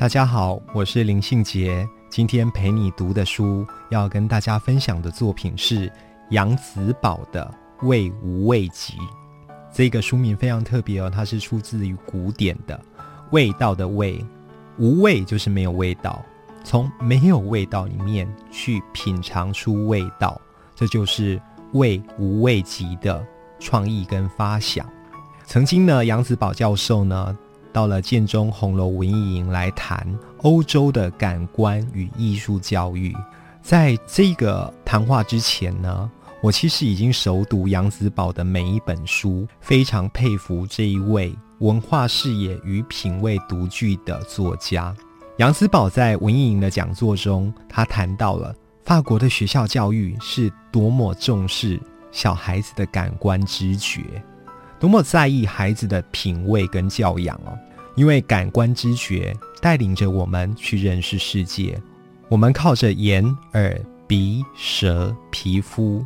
大家好，我是林信杰。今天陪你读的书，要跟大家分享的作品是杨子宝的《味无味集》。这个书名非常特别哦，它是出自于古典的“味道”的“味”，无味就是没有味道，从没有味道里面去品尝出味道，这就是《味无味集》的创意跟发想。曾经呢，杨子宝教授呢。到了建中红楼文艺营来谈欧洲的感官与艺术教育。在这个谈话之前呢，我其实已经熟读杨子宝的每一本书，非常佩服这一位文化视野与品味独具的作家。杨子宝在文艺营的讲座中，他谈到了法国的学校教育是多么重视小孩子的感官知觉。多么在意孩子的品味跟教养哦，因为感官知觉带领着我们去认识世界，我们靠着眼、耳、鼻、舌、皮肤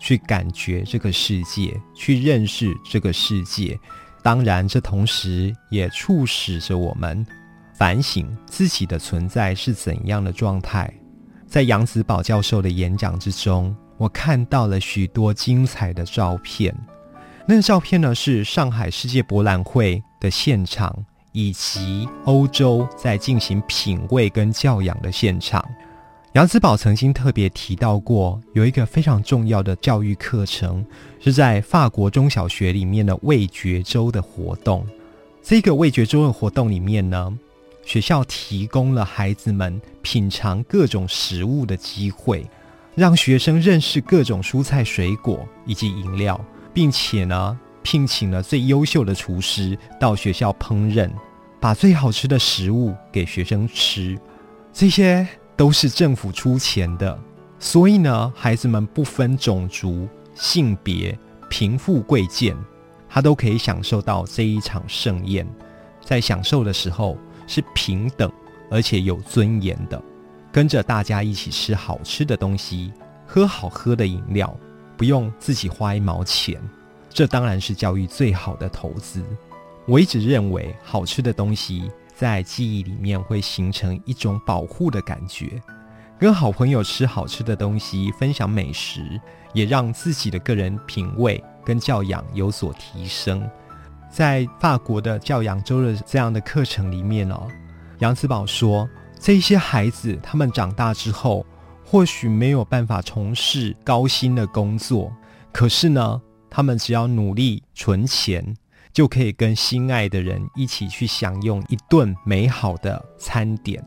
去感觉这个世界，去认识这个世界。当然，这同时也促使着我们反省自己的存在是怎样的状态。在杨子宝教授的演讲之中，我看到了许多精彩的照片。那个照片呢，是上海世界博览会的现场，以及欧洲在进行品味跟教养的现场。杨子宝曾经特别提到过，有一个非常重要的教育课程，是在法国中小学里面的味觉周的活动。这个味觉周的活动里面呢，学校提供了孩子们品尝各种食物的机会，让学生认识各种蔬菜、水果以及饮料。并且呢，聘请了最优秀的厨师到学校烹饪，把最好吃的食物给学生吃。这些都是政府出钱的，所以呢，孩子们不分种族、性别、贫富贵贱，他都可以享受到这一场盛宴。在享受的时候是平等而且有尊严的，跟着大家一起吃好吃的东西，喝好喝的饮料。不用自己花一毛钱，这当然是教育最好的投资。我一直认为，好吃的东西在记忆里面会形成一种保护的感觉。跟好朋友吃好吃的东西，分享美食，也让自己的个人品味跟教养有所提升。在法国的教养周的这样的课程里面哦，杨子宝说，这些孩子他们长大之后。或许没有办法从事高薪的工作，可是呢，他们只要努力存钱，就可以跟心爱的人一起去享用一顿美好的餐点。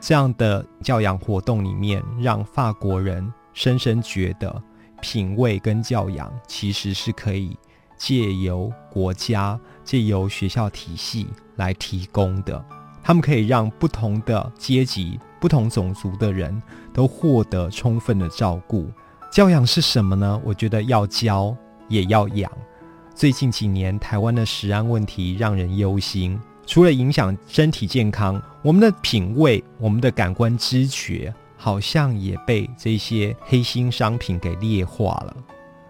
这样的教养活动里面，让法国人深深觉得，品味跟教养其实是可以借由国家、借由学校体系来提供的。他们可以让不同的阶级。不同种族的人都获得充分的照顾。教养是什么呢？我觉得要教也要养。最近几年，台湾的食安问题让人忧心。除了影响身体健康，我们的品味、我们的感官知觉，好像也被这些黑心商品给劣化了。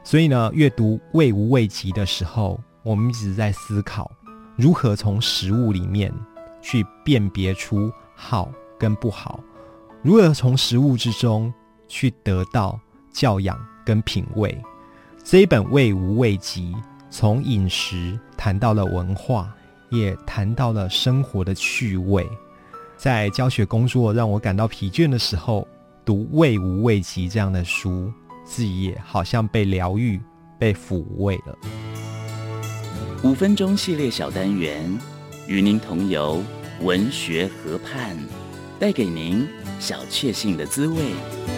所以呢，阅读《味无味集》的时候，我们一直在思考，如何从食物里面去辨别出好。跟不好，如何从食物之中去得到教养跟品味？这一本《味无味集》从饮食谈到了文化，也谈到了生活的趣味。在教学工作让我感到疲倦的时候，读《味无味集》这样的书，自己也好像被疗愈、被抚慰了。五分钟系列小单元，与您同游文学河畔。带给您小确幸的滋味。